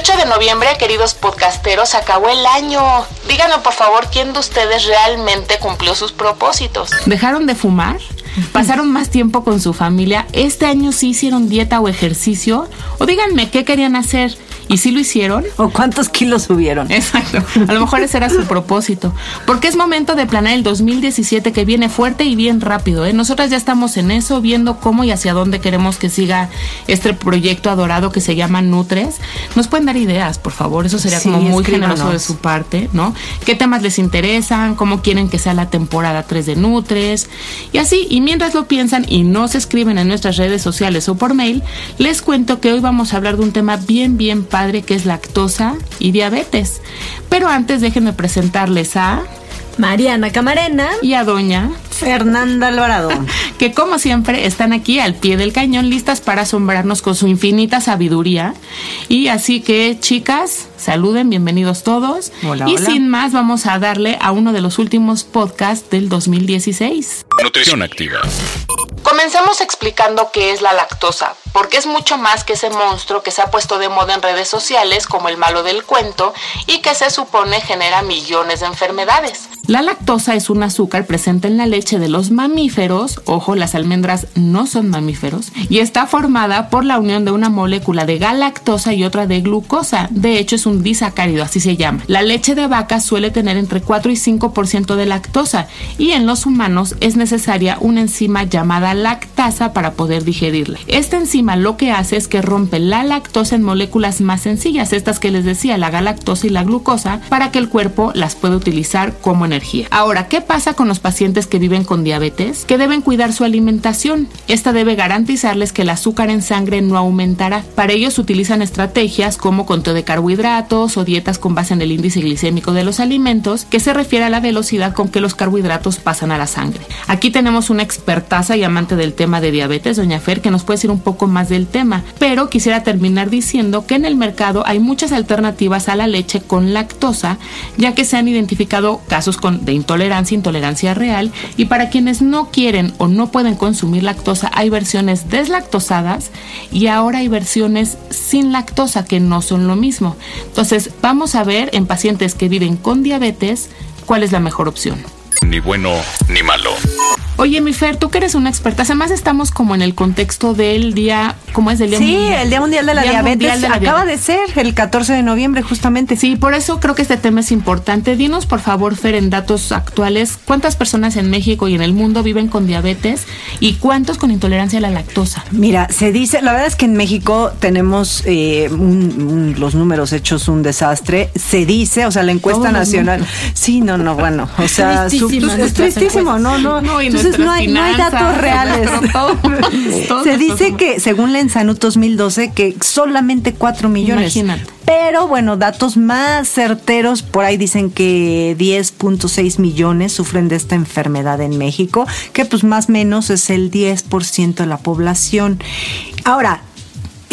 18 de noviembre, queridos podcasteros, acabó el año. Díganme por favor quién de ustedes realmente cumplió sus propósitos. ¿Dejaron de fumar? ¿Pasaron más tiempo con su familia? ¿Este año sí hicieron dieta o ejercicio? O díganme qué querían hacer. ¿Y si lo hicieron? ¿O cuántos kilos subieron? Exacto. A lo mejor ese era su propósito. Porque es momento de planear el 2017 que viene fuerte y bien rápido. ¿eh? Nosotras ya estamos en eso, viendo cómo y hacia dónde queremos que siga este proyecto adorado que se llama Nutres. Nos pueden dar ideas, por favor. Eso sería como muy generoso de su parte, ¿no? ¿Qué temas les interesan? ¿Cómo quieren que sea la temporada 3 de Nutres? Y así, y mientras lo piensan y no se escriben en nuestras redes sociales o por mail, les cuento que hoy vamos a hablar de un tema bien, bien padre que es lactosa y diabetes. Pero antes déjenme presentarles a Mariana Camarena y a Doña Fernanda Alvarado, que como siempre están aquí al pie del cañón listas para asombrarnos con su infinita sabiduría. Y así que chicas, saluden, bienvenidos todos. y sin más vamos a darle a uno de los últimos podcasts del 2016. Nutrición activa. Comencemos explicando qué es la lactosa, porque es mucho más que ese monstruo que se ha puesto de moda en redes sociales como el malo del cuento y que se supone genera millones de enfermedades. La lactosa es un azúcar presente en la leche de los mamíferos, ojo, las almendras no son mamíferos, y está formada por la unión de una molécula de galactosa y otra de glucosa. De hecho, es un disacárido, así se llama. La leche de vaca suele tener entre 4 y 5% de lactosa, y en los humanos es necesaria una enzima llamada lactasa para poder digerirla. Esta enzima lo que hace es que rompe la lactosa en moléculas más sencillas, estas que les decía, la galactosa y la glucosa, para que el cuerpo las pueda utilizar como energía Ahora, ¿qué pasa con los pacientes que viven con diabetes? Que deben cuidar su alimentación. Esta debe garantizarles que el azúcar en sangre no aumentará. Para ellos utilizan estrategias como conteo de carbohidratos o dietas con base en el índice glicémico de los alimentos, que se refiere a la velocidad con que los carbohidratos pasan a la sangre. Aquí tenemos una expertaza y amante del tema de diabetes, doña Fer, que nos puede decir un poco más del tema, pero quisiera terminar diciendo que en el mercado hay muchas alternativas a la leche con lactosa, ya que se han identificado casos de intolerancia, intolerancia real, y para quienes no quieren o no pueden consumir lactosa, hay versiones deslactosadas y ahora hay versiones sin lactosa que no son lo mismo. Entonces, vamos a ver en pacientes que viven con diabetes cuál es la mejor opción. Ni bueno ni malo. Oye, mi Fer, tú que eres una experta, además estamos como en el contexto del día, ¿cómo es? Del día sí, el Día Mundial de la Diabetes acaba de ser el 14 de noviembre justamente. Sí, por eso creo que este tema es importante. Dinos, por favor, Fer, en datos actuales, ¿cuántas personas en México y en el mundo viven con diabetes y cuántos con intolerancia a la lactosa? Mira, se dice, la verdad es que en México tenemos eh, los números hechos un desastre. Se dice, o sea, la encuesta nacional. Sí, no, no, bueno, o sea, es tristísimo, no, no. no no hay, datos reales. Se dice que, según la Ensanut 2012, que solamente 4 millones. Pero bueno, datos más certeros, por ahí dicen que 10.6 millones sufren de esta enfermedad en México, que pues más o menos es el 10% de la población. Ahora,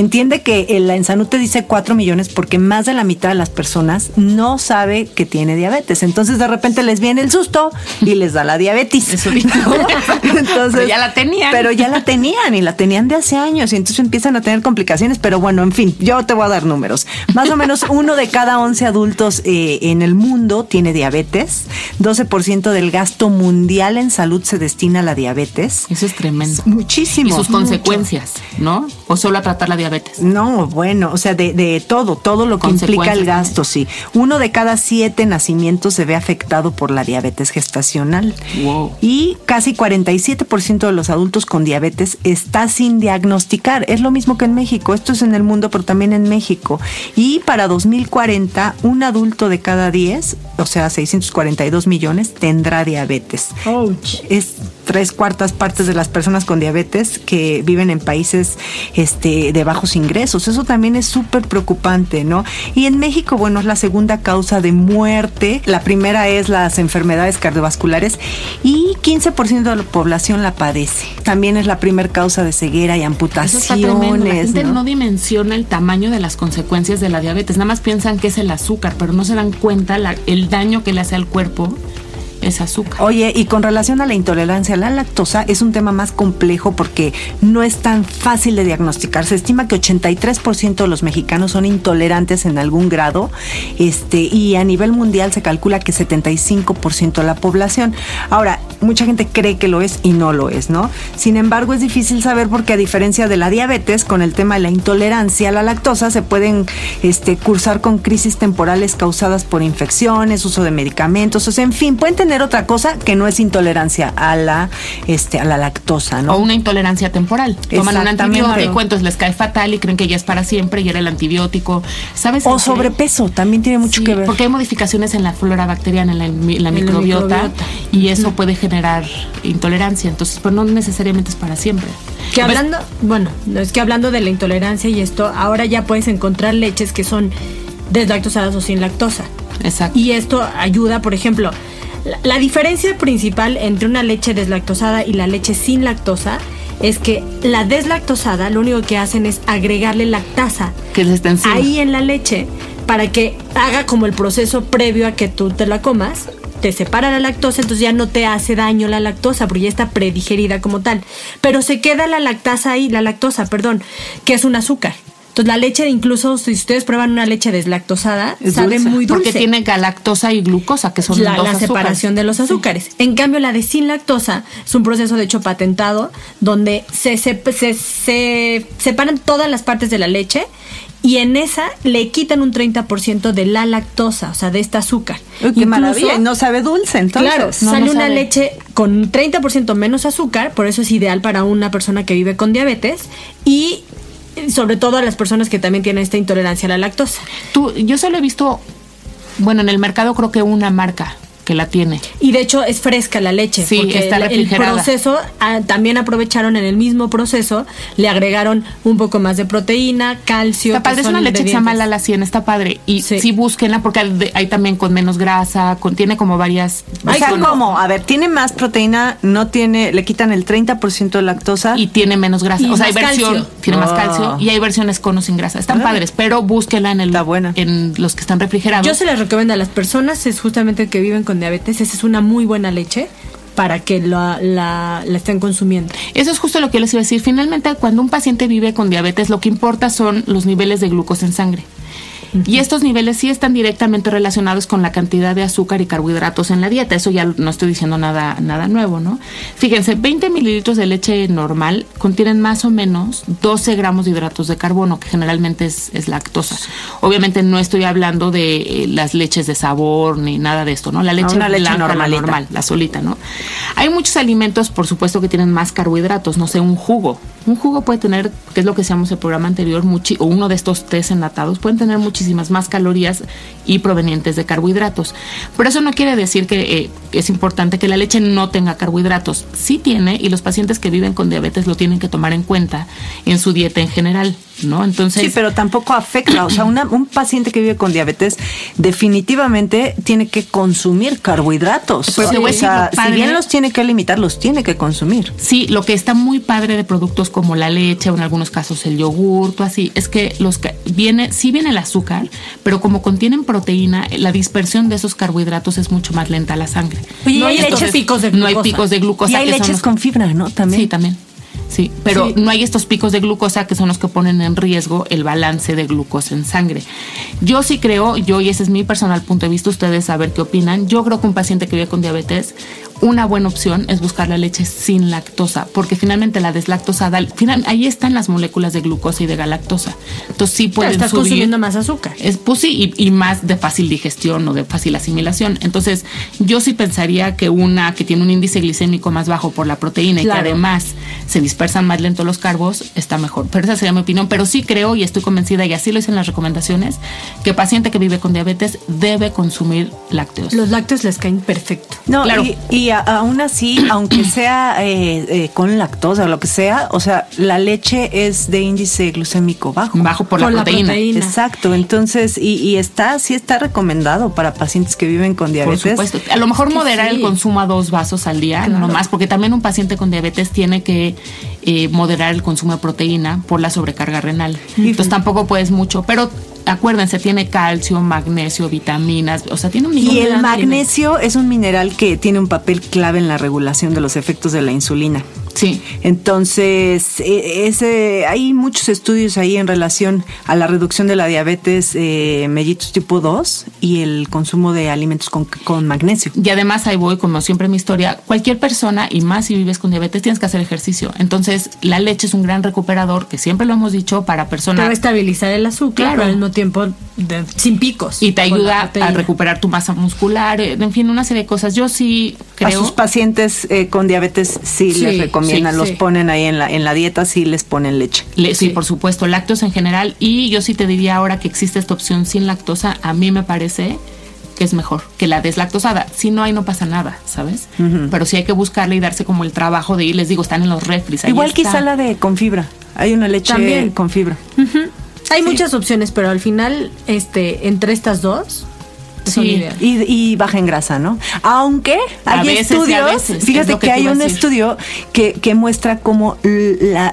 entiende que la Ensanut te dice 4 millones porque más de la mitad de las personas no sabe que tiene diabetes. Entonces de repente les viene el susto y les da la diabetes. Entonces, pero ya la tenían. Pero ya la tenían y la tenían de hace años y entonces empiezan a tener complicaciones. Pero bueno, en fin, yo te voy a dar números. Más o menos uno de cada 11 adultos eh, en el mundo tiene diabetes. 12% del gasto mundial en salud se destina a la diabetes. Eso es tremendo. Muchísimo. Y sus consecuencias, ¿no? O solo a tratar la diabetes? No, bueno, o sea, de, de todo, todo lo que implica el gasto, sí. Uno de cada siete nacimientos se ve afectado por la diabetes gestacional. Wow. Y casi 47% de los adultos con diabetes está sin diagnosticar. Es lo mismo que en México. Esto es en el mundo, pero también en México. Y para 2040, un adulto de cada 10, o sea, 642 millones, tendrá diabetes. Ouch. Es tres cuartas partes de las personas con diabetes que viven en países este, de bajos ingresos. Eso también es súper preocupante, ¿no? Y en México, bueno, es la segunda causa de muerte. La primera es las enfermedades cardiovasculares y 15% de la población la padece. También es la primera causa de ceguera y amputaciones. tremendo. La gente ¿no? ¿no? dimensiona el tamaño de las consecuencias de la diabetes. Nada más piensan que es el azúcar, pero no se dan cuenta la- el daño que le hace al cuerpo ese azúcar. Oye, y con relación a la intolerancia a la lactosa, es un tema más complejo porque no es tan fácil de diagnosticar. Se estima que 83% de los mexicanos son intolerantes en algún grado, este, y a nivel mundial se calcula que 75% de la población. Ahora, mucha gente cree que lo es y no lo es, ¿no? Sin embargo, es difícil saber porque a diferencia de la diabetes, con el tema de la intolerancia a la lactosa, se pueden este, cursar con crisis temporales causadas por infecciones, uso de medicamentos, o sea, en fin, pueden tener otra cosa que no es intolerancia a la, este, a la lactosa, ¿no? O una intolerancia temporal. Toman un antibiótico, entonces les cae fatal y creen que ya es para siempre y era el antibiótico. ¿Sabes? O sobrepeso, también tiene mucho Sí, que ver. Porque hay modificaciones en la flora bacteriana, en la, en la la microbiota, microbiota. y eso puede generar intolerancia. Entonces, pero no necesariamente es para siempre. Que Pues, hablando, bueno, no, es que hablando de la intolerancia y esto, ahora ya puedes encontrar leches que son deslactosadas o sin lactosa. Exacto. Y esto ayuda, por ejemplo, la, la diferencia principal entre una leche deslactosada y la leche sin lactosa es que la deslactosada lo único que hacen es agregarle lactasa que está ahí en la leche para que haga como el proceso previo a que tú te la comas. Te separa la lactosa, entonces ya no te hace daño la lactosa, porque ya está predigerida como tal. Pero se queda la lactasa ahí, la lactosa, perdón, que es un azúcar. Entonces la leche, incluso si ustedes prueban una leche deslactosada, Es sabe dulce. muy dulce Porque tiene galactosa y glucosa, que son la, dos la azúcares. separación de los azúcares. En cambio, la de sin lactosa es un proceso de hecho patentado donde se, se, se- se separan todas las partes de la leche y en esa le quitan un 30% de la lactosa, o sea, de este azúcar. Uy, qué Incluso- maravilla, y no sabe dulce, entonces. Claro, no, sale no una sabe. leche con 30% menos azúcar, por eso es ideal para una persona que vive con diabetes y sobre todo a las personas que también tienen esta intolerancia a la lactosa. Tú, yo solo he visto, bueno, en el mercado creo que una marca que la tiene. Y de hecho es fresca la leche. Sí, porque está el- el refrigerada. proceso, ah, también aprovecharon en el mismo proceso, le agregaron un poco más de proteína, calcio. Está padre, que es una leche que se llama. Lala 100, está padre. Y Sí. sí, búsquenla porque hay, también con menos grasa, contiene como varias... O sea, ¿cómo? A ver, tiene más proteína, no tiene, le quitan el 30% de lactosa. Y tiene menos grasa. Y o sea, hay versión, calcio. tiene más Ah. calcio y hay versiones con o sin grasa. Están Ah. padres, pero búsquenla en el Está buena. en los que están refrigerados. Yo se las recomiendo a las personas, es justamente que viven con diabetes, esa es una muy buena leche para que la, la, la estén consumiendo. Eso es justo lo que les iba a decir. Finalmente, cuando un paciente vive con diabetes, lo que importa son los niveles de glucosa en sangre. Y estos niveles sí están directamente relacionados con la cantidad de azúcar y carbohidratos en la dieta. Eso ya no estoy diciendo nada, nada nuevo, ¿no? Fíjense, 20 mililitros de leche normal contienen más o menos 12 gramos de hidratos de carbono, que generalmente es, es lactosa. Obviamente no estoy hablando de eh, las leches de sabor ni nada de esto, ¿no? La leche, una leche normal, la solita, ¿no? Hay muchos alimentos, por supuesto, que tienen más carbohidratos, no sé, un jugo. Un jugo puede tener, que es lo que decíamos el programa anterior, muchi- o uno de estos tés enlatados, pueden tener muchísimas más calorías y provenientes de carbohidratos. Pero eso no quiere decir que eh, es importante que la leche no tenga carbohidratos. Sí tiene, y los pacientes que viven con diabetes lo tienen que tomar en cuenta en su dieta en general, ¿no? Entonces, Sí, pero tampoco afecta. O sea, una- un paciente que vive con diabetes definitivamente tiene que consumir carbohidratos. A o sea, padre- si bien los tiene que limitar, los tiene que consumir. Sí, lo que está muy padre de productos como la leche o en algunos casos el yogur, o así, es que los ca- viene, sí viene el azúcar, pero como contienen proteína, la dispersión de esos carbohidratos es mucho más lenta a la sangre. Oye, no hay leches picos de No hay glucosa. picos de glucosa. y hay que leches los- con fibra, ¿no? También. Sí, también. Sí, pero Sí. no hay estos picos de glucosa que son los que ponen en riesgo el balance de glucosa en sangre. Yo sí creo, yo y ese es mi personal punto de vista, ustedes a ver qué opinan. Yo creo que un paciente que vive con diabetes una buena opción es buscar la leche sin lactosa, porque finalmente la deslactosada, final, ahí están las moléculas de glucosa y de galactosa. Entonces sí pueden estás consumiendo más azúcar. Es, pues sí, y, más de fácil digestión o de fácil asimilación. Entonces yo sí pensaría que una que tiene un índice glicémico más bajo por la proteína y que además se dispersan más lento los carbos, está mejor. Pero esa sería mi opinión. Pero sí creo y estoy convencida, y así lo dicen las recomendaciones, que paciente que vive con diabetes debe consumir lácteos. Los lácteos les caen perfecto. No, claro. y, aún así, aunque sea eh, eh, con lactosa o lo que sea, o sea, la leche es de índice glucémico bajo. Bajo por, la, proteína. Exacto. Entonces, y, está, sí está recomendado para pacientes que viven con diabetes. Por supuesto. A lo mejor moderar el consumo a dos vasos al día, no más, porque también un paciente con diabetes tiene que eh, moderar el consumo de proteína por la sobrecarga renal. Entonces tampoco puedes mucho, pero acuérdense, tiene calcio, magnesio, vitaminas, o sea, tiene un Y el magnesio es un mineral que tiene un papel clave en la regulación de los efectos de la insulina. Sí. Entonces, e, ese, hay muchos estudios ahí en relación a la reducción de la diabetes eh, mellitus tipo 2 y el consumo de alimentos con, con, magnesio. Y además ahí voy, como siempre en mi historia, cualquier persona, y más si vives con diabetes, tienes que hacer ejercicio. Entonces, la leche es un gran recuperador, que siempre lo hemos dicho, para personas... Para estabilizar el azúcar, pero al mismo tiempo sin picos. Y te ayuda a recuperar tu masa muscular, eh, en fin, una serie de cosas. Yo sí creo... A sus pacientes eh, con diabetes sí, sí les recomiendo los ponen ahí en la, en la dieta, sí les ponen leche. sí, por supuesto, lácteos en general. Y yo sí te diría ahora que existe esta opción sin lactosa, a mí me parece que es mejor que la deslactosada. Si no hay, no pasa nada, ¿sabes? Pero sí hay que buscarle y darse como el trabajo de ir, les digo, están en los refris. Igual quizá la de con fibra. Hay una leche También. con fibra. Hay muchas opciones, pero al final, este, entre estas dos, Sí, y, baja en grasa, ¿no? Aunque hay estudios, fíjate que, hay un estudio que, que, muestra cómo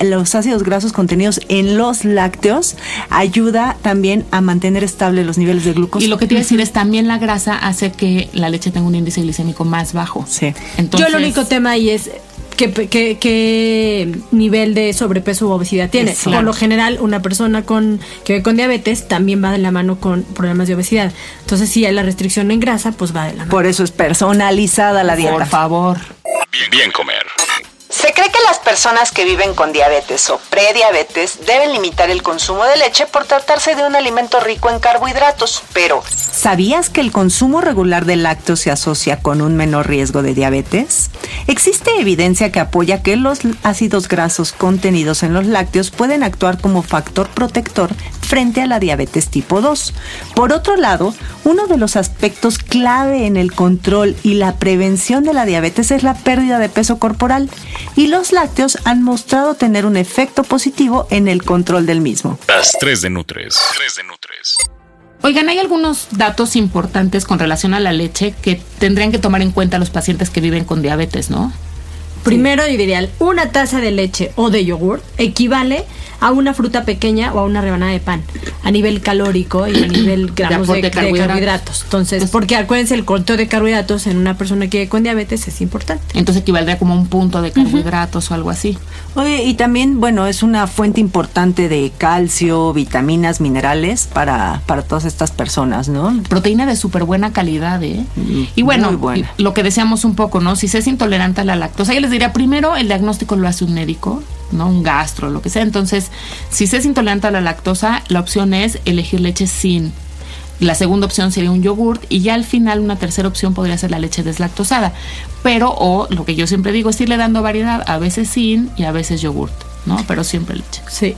los ácidos grasos contenidos en los lácteos ayuda también a mantener estable los niveles de glucosa. Y lo que te iba a decir es también la grasa hace que la leche tenga un índice glicémico más bajo. Sí. Entonces, Yo el único tema ahí es qué, nivel de sobrepeso u obesidad tiene. Por lo general, una persona con que ve con diabetes también va de la mano con problemas de obesidad. Entonces, si hay la restricción en grasa, pues va de la mano. Por eso es personalizada la dieta. Por favor. Bien, bien comer. Se cree que las personas que viven con diabetes o prediabetes deben limitar el consumo de leche por tratarse de un alimento rico en carbohidratos, pero ¿sabías que el consumo regular de lácteos se asocia con un menor riesgo de diabetes? Existe evidencia que apoya que los ácidos grasos contenidos en los lácteos pueden actuar como factor protector frente a la diabetes tipo 2. Por otro lado, uno de los aspectos clave en el control y la prevención de la diabetes es la pérdida de peso corporal y los lácteos han mostrado tener un efecto positivo en el control del mismo. Las 3 de Nutres. 3 de Nutres. Oigan, hay algunos datos importantes con relación a la leche que tendrían que tomar en cuenta los pacientes que viven con diabetes, ¿no? Primero, yo diría, una taza de leche o de yogur equivale a una fruta pequeña o a una rebanada de pan a nivel calórico y a nivel gramos de, carbohidratos. Entonces, pues porque acuérdense, el conteo de carbohidratos en una persona que vive con diabetes es importante. Entonces equivaldría como un punto de carbohidratos o algo así. Oye, y también, bueno, es una fuente importante de calcio, vitaminas, minerales para, para todas estas personas, ¿no? Proteína de súper buena calidad, ¿eh? Mm, y bueno, lo que deseamos un poco, ¿no? Si se es intolerante a la lactosa, yo les diría, primero, el diagnóstico lo hace un médico, ¿no? Un gastro, lo que sea. Entonces, si se es intolerante a la lactosa, la opción es elegir leche sin. La segunda opción sería un yogurt y ya al final una tercera opción podría ser la leche deslactosada. Pero, o lo que yo siempre digo es irle dando variedad, a veces sin y a veces yogurt, ¿no? Pero siempre leche. Sí.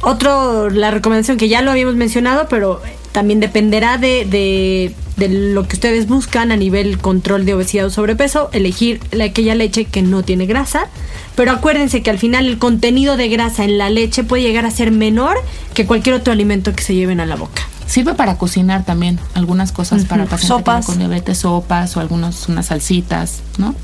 Otro, la recomendación que ya lo habíamos mencionado, pero también dependerá de, de, de, lo que ustedes buscan a nivel control de obesidad o sobrepeso, elegir aquella leche que no tiene grasa. Pero acuérdense que al final el contenido de grasa en la leche puede llegar a ser menor que cualquier otro alimento que se lleven a la boca. Sirve para cocinar también algunas cosas para pacientes con diabetes, sopas o algunas unas salsitas, ¿no?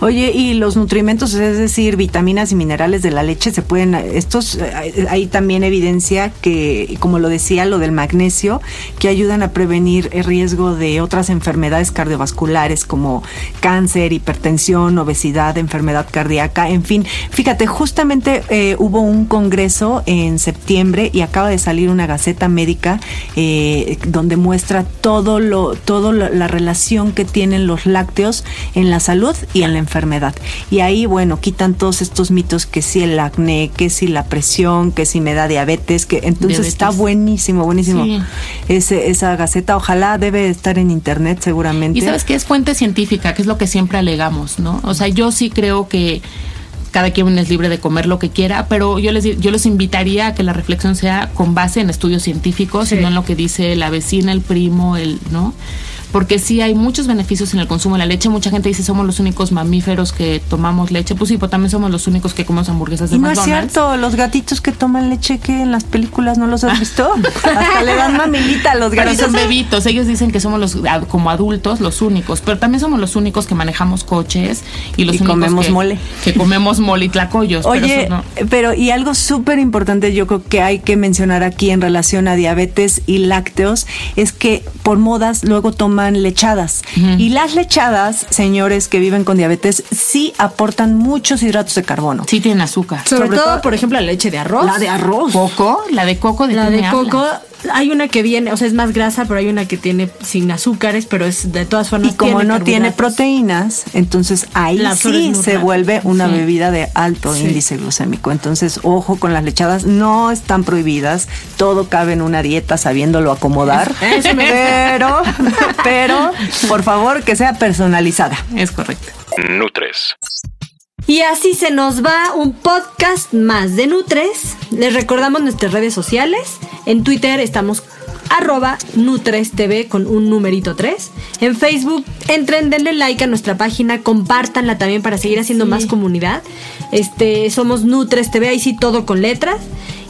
Oye, y los nutrimentos, es decir, vitaminas y minerales de la leche se pueden, estos, eh, hay también evidencia que, como lo decía, lo del magnesio, que ayudan a prevenir el riesgo de otras enfermedades cardiovasculares como cáncer, hipertensión, obesidad, enfermedad cardíaca, en fin. Fíjate, justamente eh, hubo un congreso en septiembre y acaba de salir una gaceta médica eh, donde muestra todo lo, todo la relación que tienen los lácteos en la salud y en la enfermedad. Y ahí, bueno, quitan todos estos mitos que si el acné, que si la presión, que si me da diabetes, que entonces está buenísimo, buenísimo. Ese, esa gaceta, ojalá debe estar en internet seguramente. Y sabes que es fuente científica, que es lo que siempre alegamos, ¿no? O sea, yo sí creo que cada quien es libre de comer lo que quiera, pero yo les yo les invitaría a que la reflexión sea con base en estudios científicos y no en lo que dice la vecina, el primo, el, ¿no? Porque sí hay muchos beneficios en el consumo de la leche. Mucha gente dice somos los únicos mamíferos que tomamos leche. Pues sí, pero también somos los únicos que comemos hamburguesas de y no es cierto, los gatitos que toman leche que en las películas no los has visto. Hasta le dan mamilita a los gatitos. Pero son bebitos. Ellos dicen que somos los como adultos los únicos, pero también somos los únicos que manejamos coches y los únicos comemos que, mole. Que comemos mole y tlacoyos. Oye, pero, y algo súper importante yo creo que hay que mencionar aquí en relación a diabetes y lácteos es que por modas luego toman lechadas y las lechadas, señores que viven con diabetes, sí aportan muchos hidratos de carbono. Sí tienen azúcar. Sobre, todo, por ejemplo, la leche de arroz. La de arroz. Coco, la de coco de La de coco hay una que viene, o sea, es más grasa, pero hay una que tiene sin azúcares, pero es de todas formas. Y como no tiene proteínas, entonces ahí sí se vuelve una bebida de alto índice glucémico. Entonces, ojo con las lechadas, no están prohibidas, todo cabe en una dieta sabiéndolo acomodar. pero, pero, por favor, que sea personalizada. Es correcto. Nutres. Y así se nos va un podcast más de Nutres. Les recordamos nuestras redes sociales. En Twitter estamos arroba Nutres TV con un numerito 3. En Facebook, entren, denle like a nuestra página, compártanla también para seguir haciendo más comunidad. Este, somos Nutres TV, ahí sí todo con letras.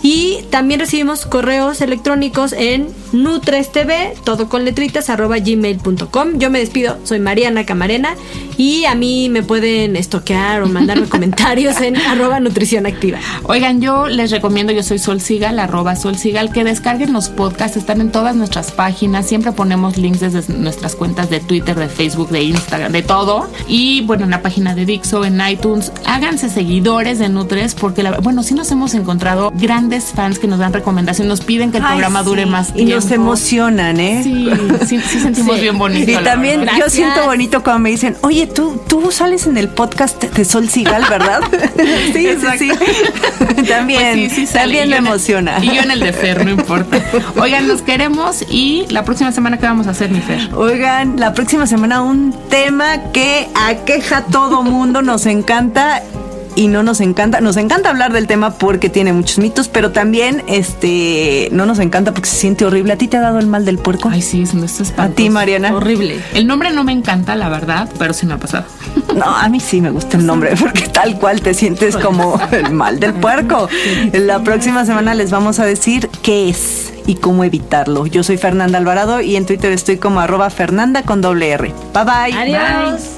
Y también recibimos correos electrónicos en nutrestv, todo con letritas, arroba gmail.com. Yo me despido, soy Mariana Camarena y a mí me pueden estoquear o mandarme comentarios en arroba nutrición activa. Oigan, yo les recomiendo, yo soy Sol Sigal, arroba Sol Sigal, que descarguen los podcasts, están en todas nuestras páginas, siempre ponemos links desde nuestras cuentas de Twitter, de Facebook, de Instagram, de todo. Y bueno, en la página de Dixo, en iTunes, háganse seguidores de Nutres, porque la, bueno, sí nos hemos encontrado grandes fans que nos dan recomendaciones, nos piden que el programa dure más tiempo. Y nos emocionan, ¿eh? Sí, sí, sentimos bien bonito. Y también yo siento bonito cuando me dicen, oye, tú, tú sales en el podcast de Sol Sigal, ¿verdad? sí, sí, sí, También, pues también me emociona. y yo en el de Fer, no importa. Oigan, nos queremos y la próxima semana, ¿qué vamos a hacer, mi Fer? Oigan, la próxima semana un tema que aqueja a todo mundo, nos encanta y no nos encanta, nos encanta hablar del tema porque tiene muchos mitos, pero también este no nos encanta porque se siente horrible. ¿A ti te ha dado el mal del puerco? Ay, sí, es A ti, Mariana. Horrible. El nombre no me encanta, la verdad, pero sí me ha pasado. No, a mí sí me gusta el nombre porque tal cual te sientes como el mal del puerco. La próxima semana les vamos a decir qué es y cómo evitarlo. Yo soy Fernanda Alvarado y en Twitter estoy como arroba Fernanda con doble R. Bye bye. Adiós.